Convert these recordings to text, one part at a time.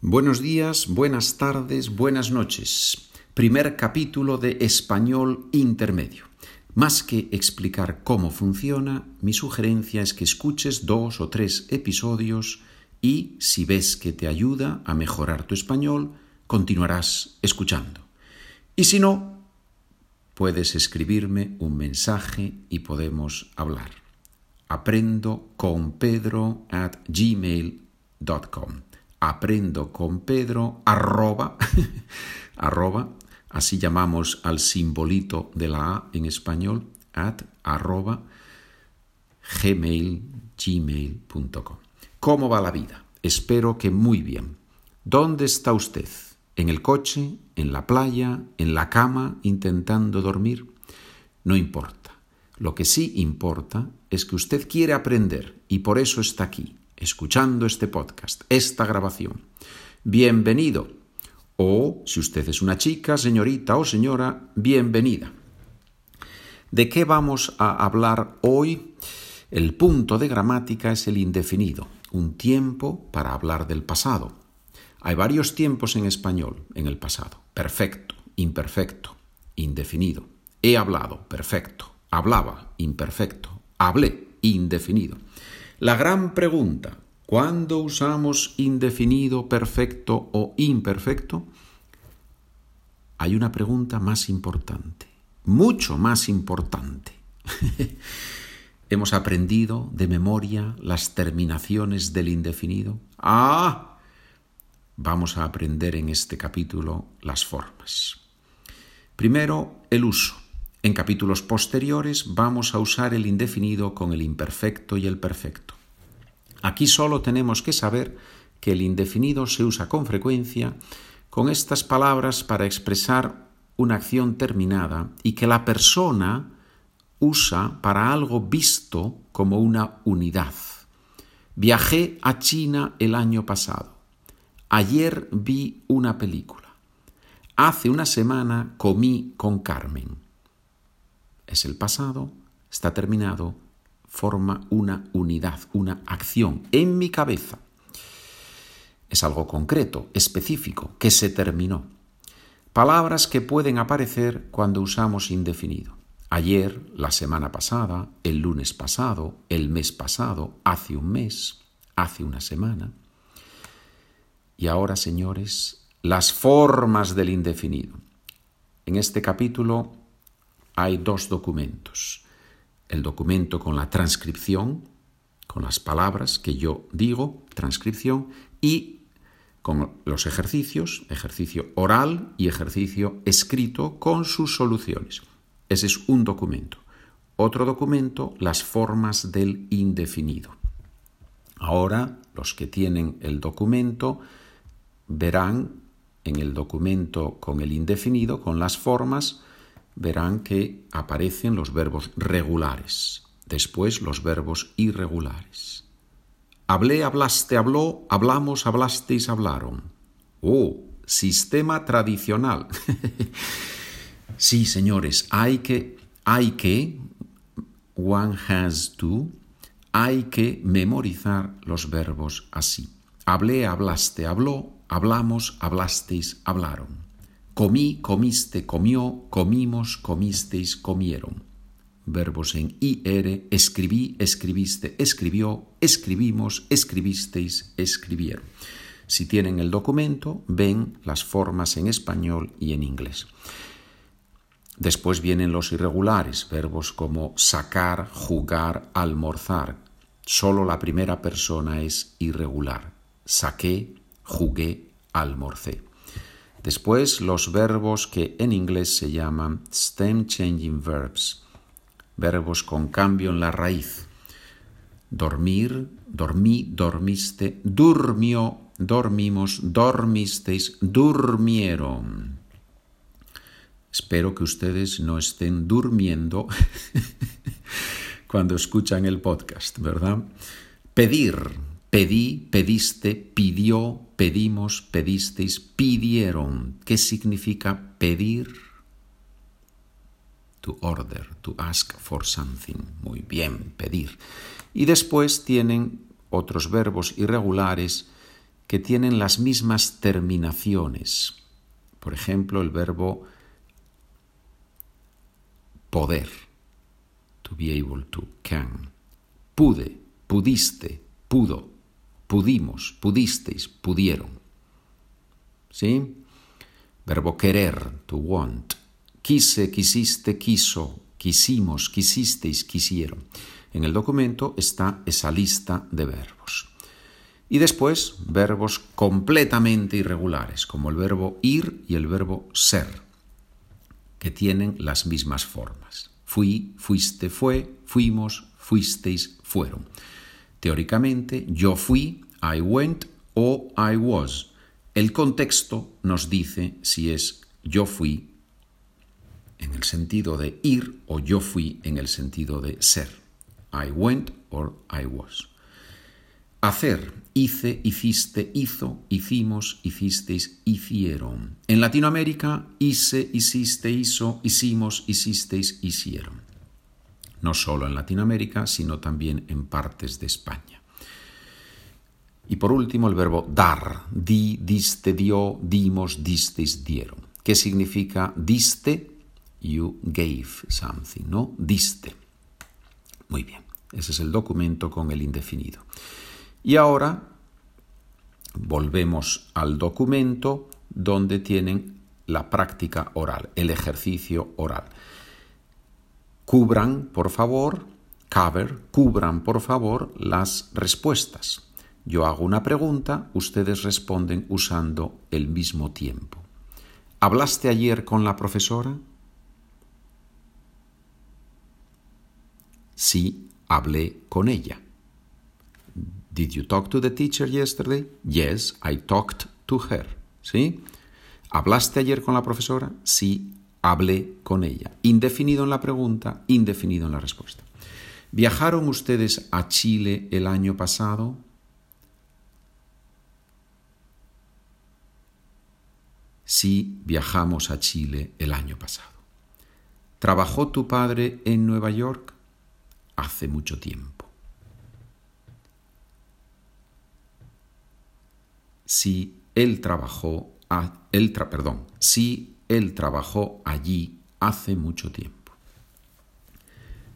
Buenos días, buenas tardes, buenas noches. Primer capítulo de Español Intermedio. Más que explicar cómo funciona, mi sugerencia es que escuches dos o tres episodios y, si ves que te ayuda a mejorar tu español, continuarás escuchando. Y si no, puedes escribirme un mensaje y podemos hablar. Aprendo con pedro at gmail.com aprendo con Pedro, arroba, arroba, así llamamos al simbolito de la A en español, at arroba, gmail, gmail.com. ¿Cómo va la vida? Espero que muy bien. ¿Dónde está usted? ¿En el coche? ¿En la playa? ¿En la cama? ¿Intentando dormir? No importa. Lo que sí importa es que usted quiere aprender y por eso está aquí, escuchando este podcast, esta grabación. Bienvenido. O, si usted es una chica, señorita o señora, bienvenida. ¿De qué vamos a hablar hoy? El punto de gramática es el indefinido, un tiempo para hablar del pasado. Hay varios tiempos en español en el pasado. Perfecto, imperfecto, indefinido. He hablado, perfecto. Hablaba, imperfecto. Hablé, indefinido. La gran pregunta, ¿cuándo usamos indefinido, perfecto o imperfecto? Hay una pregunta más importante, mucho más importante. ¿Hemos aprendido de memoria las terminaciones del indefinido? Ah, vamos a aprender en este capítulo las formas. Primero, el uso. En capítulos posteriores vamos a usar el indefinido con el imperfecto y el perfecto. Aquí solo tenemos que saber que el indefinido se usa con frecuencia con estas palabras para expresar una acción terminada y que la persona usa para algo visto como una unidad. Viajé a China el año pasado. Ayer vi una película. Hace una semana comí con Carmen es el pasado, está terminado, forma una unidad, una acción en mi cabeza. Es algo concreto, específico, que se terminó. Palabras que pueden aparecer cuando usamos indefinido. Ayer, la semana pasada, el lunes pasado, el mes pasado, hace un mes, hace una semana. Y ahora, señores, las formas del indefinido. En este capítulo hay dos documentos. El documento con la transcripción, con las palabras que yo digo, transcripción, y con los ejercicios, ejercicio oral y ejercicio escrito con sus soluciones. Ese es un documento. Otro documento, las formas del indefinido. Ahora, los que tienen el documento verán en el documento con el indefinido, con las formas, verán que aparecen los verbos regulares, después los verbos irregulares. Hablé, hablaste, habló, hablamos, hablasteis, hablaron. Oh, sistema tradicional. sí, señores, hay que, hay que, one has to, hay que memorizar los verbos así. Hablé, hablaste, habló, hablamos, hablasteis, hablaron. Comí, comiste, comió, comimos, comisteis, comieron. Verbos en IR, escribí, escribiste, escribió, escribimos, escribisteis, escribieron. Si tienen el documento, ven las formas en español y en inglés. Después vienen los irregulares, verbos como sacar, jugar, almorzar. Solo la primera persona es irregular. Saqué, jugué, almorcé. Después los verbos que en inglés se llaman stem changing verbs, verbos con cambio en la raíz. Dormir, dormí, dormiste, durmió, dormimos, dormisteis, durmieron. Espero que ustedes no estén durmiendo cuando escuchan el podcast, ¿verdad? Pedir, pedí, pediste, pidió, pedimos, pedisteis, pidieron. ¿Qué significa pedir? To order, to ask for something. Muy bien, pedir. Y después tienen otros verbos irregulares que tienen las mismas terminaciones. Por ejemplo, el verbo poder, to be able to, can. Pude, pudiste, pudo, pudimos, pudisteis, pudieron. ¿Sí? Verbo querer, to want. Quise, quisiste, quiso, quisimos, quisisteis, quisieron. En el documento está esa lista de verbos. Y después verbos completamente irregulares, como el verbo ir y el verbo ser, que tienen las mismas formas. Fui, fuiste, fue, fuimos, fuisteis, fueron. Teóricamente, yo fui, I went o I was. El contexto nos dice si es yo fui en el sentido de ir o yo fui en el sentido de ser. I went or I was. Hacer, hice, hiciste, hizo, hicimos, hicisteis, hicieron. En Latinoamérica, hice, hiciste, hizo, hicimos, hicisteis, hicieron. No solo en Latinoamérica, sino también en partes de España. Y por último, el verbo dar. Di, diste, dio, dimos, disteis, dieron. ¿Qué significa diste? You gave something, ¿no? Diste. Muy bien, ese es el documento con el indefinido. Y ahora volvemos al documento donde tienen la práctica oral, el ejercicio oral. Cubran, por favor, cover, cubran, por favor, las respuestas. Yo hago una pregunta, ustedes responden usando el mismo tiempo. ¿Hablaste ayer con la profesora? Sí, hablé con ella. Did you talk to the teacher yesterday? Yes, I talked to her. ¿Sí? ¿Hablaste ayer con la profesora? Sí, hablé con ella. Indefinido en la pregunta, indefinido en la respuesta. ¿Viajaron ustedes a Chile el año pasado? Sí, viajamos a Chile el año pasado. ¿Trabajó tu padre en Nueva York? Hace mucho tiempo. si él trabajó, a, él perdón, si él trabajó allí hace mucho tiempo.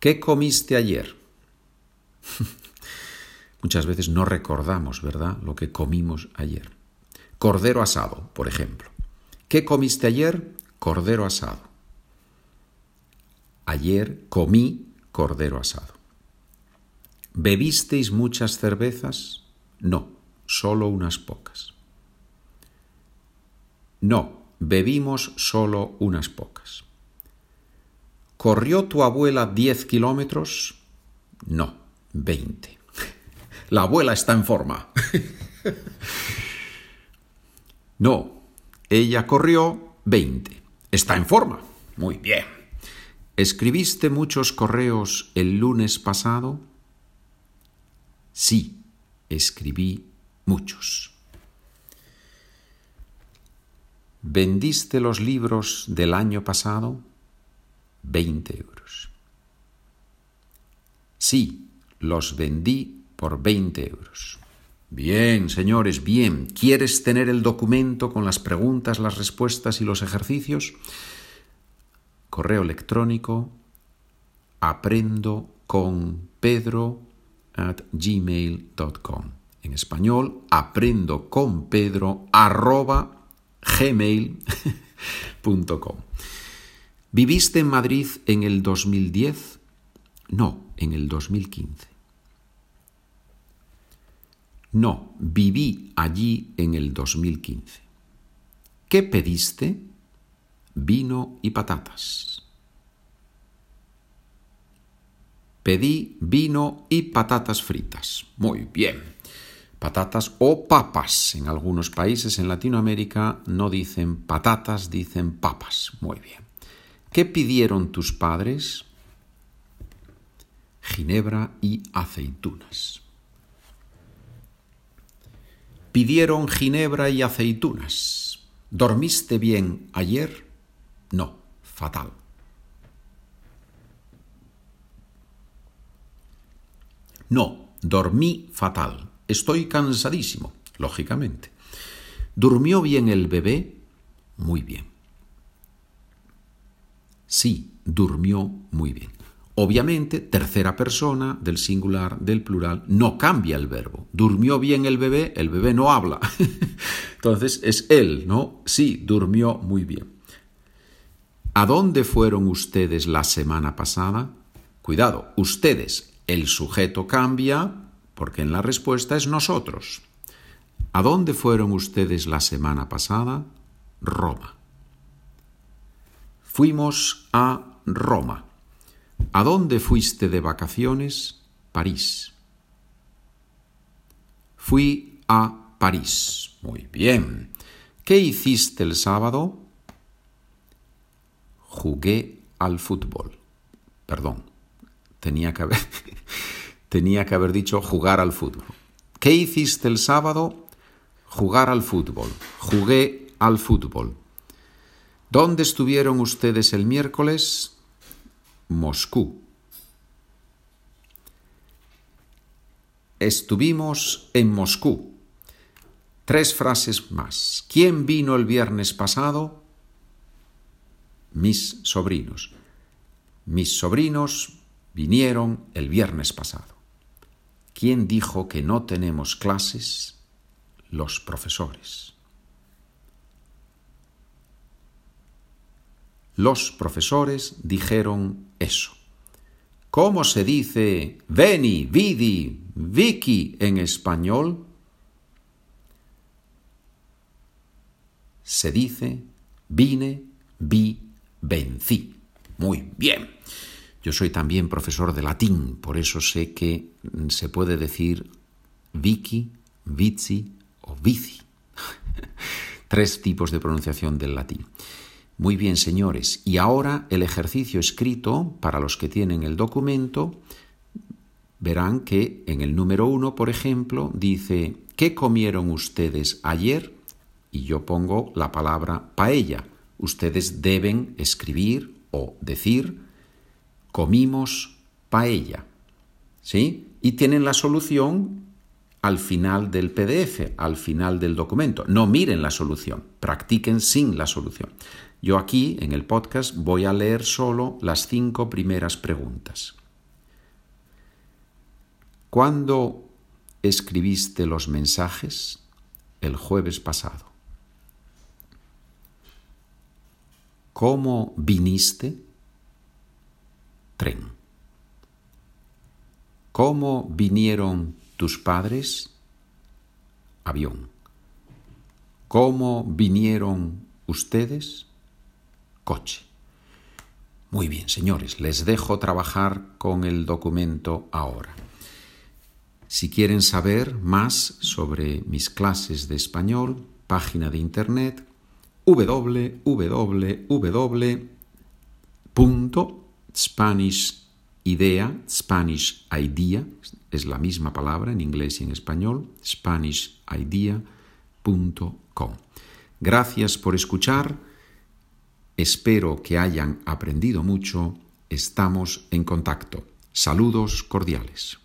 ¿Qué comiste ayer? Muchas veces no recordamos, ¿verdad?, lo que comimos ayer. Cordero asado, por ejemplo. ¿Qué comiste ayer? Cordero asado. Ayer comí cordero asado. ¿Bebisteis muchas cervezas? No solo unas pocas. No, bebimos solo unas pocas. ¿Corrió tu abuela diez kilómetros? No, veinte. La abuela está en forma. no, ella corrió veinte. Está en forma. Muy bien. ¿Escribiste muchos correos el lunes pasado? Sí, escribí muchos. ¿Vendiste los libros del año pasado? 20 euros. Sí, los vendí por 20 euros. Bien, señores, bien. ¿Quieres tener el documento con las preguntas, las respuestas y los ejercicios? Correo electrónico aprendo con pedro at gmail.com en español, aprendo con Pedro arroba gmail.com. ¿Viviste en Madrid en el 2010? No, en el 2015. No, viví allí en el 2015. ¿Qué pediste? Vino y patatas. Pedí vino y patatas fritas. Muy bien patatas o papas. En algunos países en Latinoamérica no dicen patatas, dicen papas. Muy bien. ¿Qué pidieron tus padres? Ginebra y aceitunas. Pidieron ginebra y aceitunas. ¿Dormiste bien ayer? No, fatal. No, dormí fatal. Estoy cansadísimo. lógicamente. ¿Durmió bien el bebé? Muy bien. Sí, durmió muy bien. Obviamente, tercera persona del singular, del plural, no cambia el verbo. Durmió bien el bebé, el bebé no habla. Entonces es él, ¿no? Sí, durmió muy bien. ¿A dónde fueron ustedes la semana pasada? Cuidado, ustedes, el sujeto cambia porque en la respuesta es nosotros. ¿A dónde fueron ustedes la semana pasada? Roma. Fuimos a Roma. ¿A dónde fuiste de vacaciones? París. Fui a París. Muy bien. ¿Qué hiciste el sábado? Jugué al fútbol. Perdón, tenía que haber, tenía que haber dicho jugar al fútbol. ¿Qué hiciste el sábado? Jugar al fútbol. Jugué al fútbol. ¿Dónde estuvieron ustedes el miércoles? Moscú. Estuvimos en Moscú. Tres frases más. ¿Quién vino el viernes pasado? Mis sobrinos. Mis sobrinos vinieron el viernes pasado. ¿Quién dijo que no tenemos clases? Los profesores. Los profesores dijeron eso. ¿Cómo se dice veni, vidi, vicky en español? Se dice vine, vi, vencí. Muy bien. Yo soy también profesor de latín, por eso sé que se puede decir vicky, vici o vici. Tres tipos de pronunciación del latín. Muy bien, señores. Y ahora el ejercicio escrito, para los que tienen el documento, verán que en el número uno, por ejemplo, dice, ¿qué comieron ustedes ayer? Y yo pongo la palabra paella. Ustedes deben escribir o decir, comimos paella. ¿Sí? Y tienen la solución al final del PDF, al final del documento. No miren la solución, practiquen sin la solución. Yo aquí, en el podcast, voy a leer solo las cinco primeras preguntas. ¿Cuándo escribiste los mensajes? El jueves pasado. ¿Cómo viniste? ¿Cómo vinieron tus padres? Avión. ¿Cómo vinieron ustedes? coche. Muy bien, señores, les dejo trabajar con el documento ahora. Si quieren saber más sobre mis clases de español, página de internet www.spanishidea, Spanish idea, es la misma palabra en inglés y en español, spanishidea.com. Gracias por escuchar Espero que hayan aprendido mucho. Estamos en contacto. Saludos cordiales.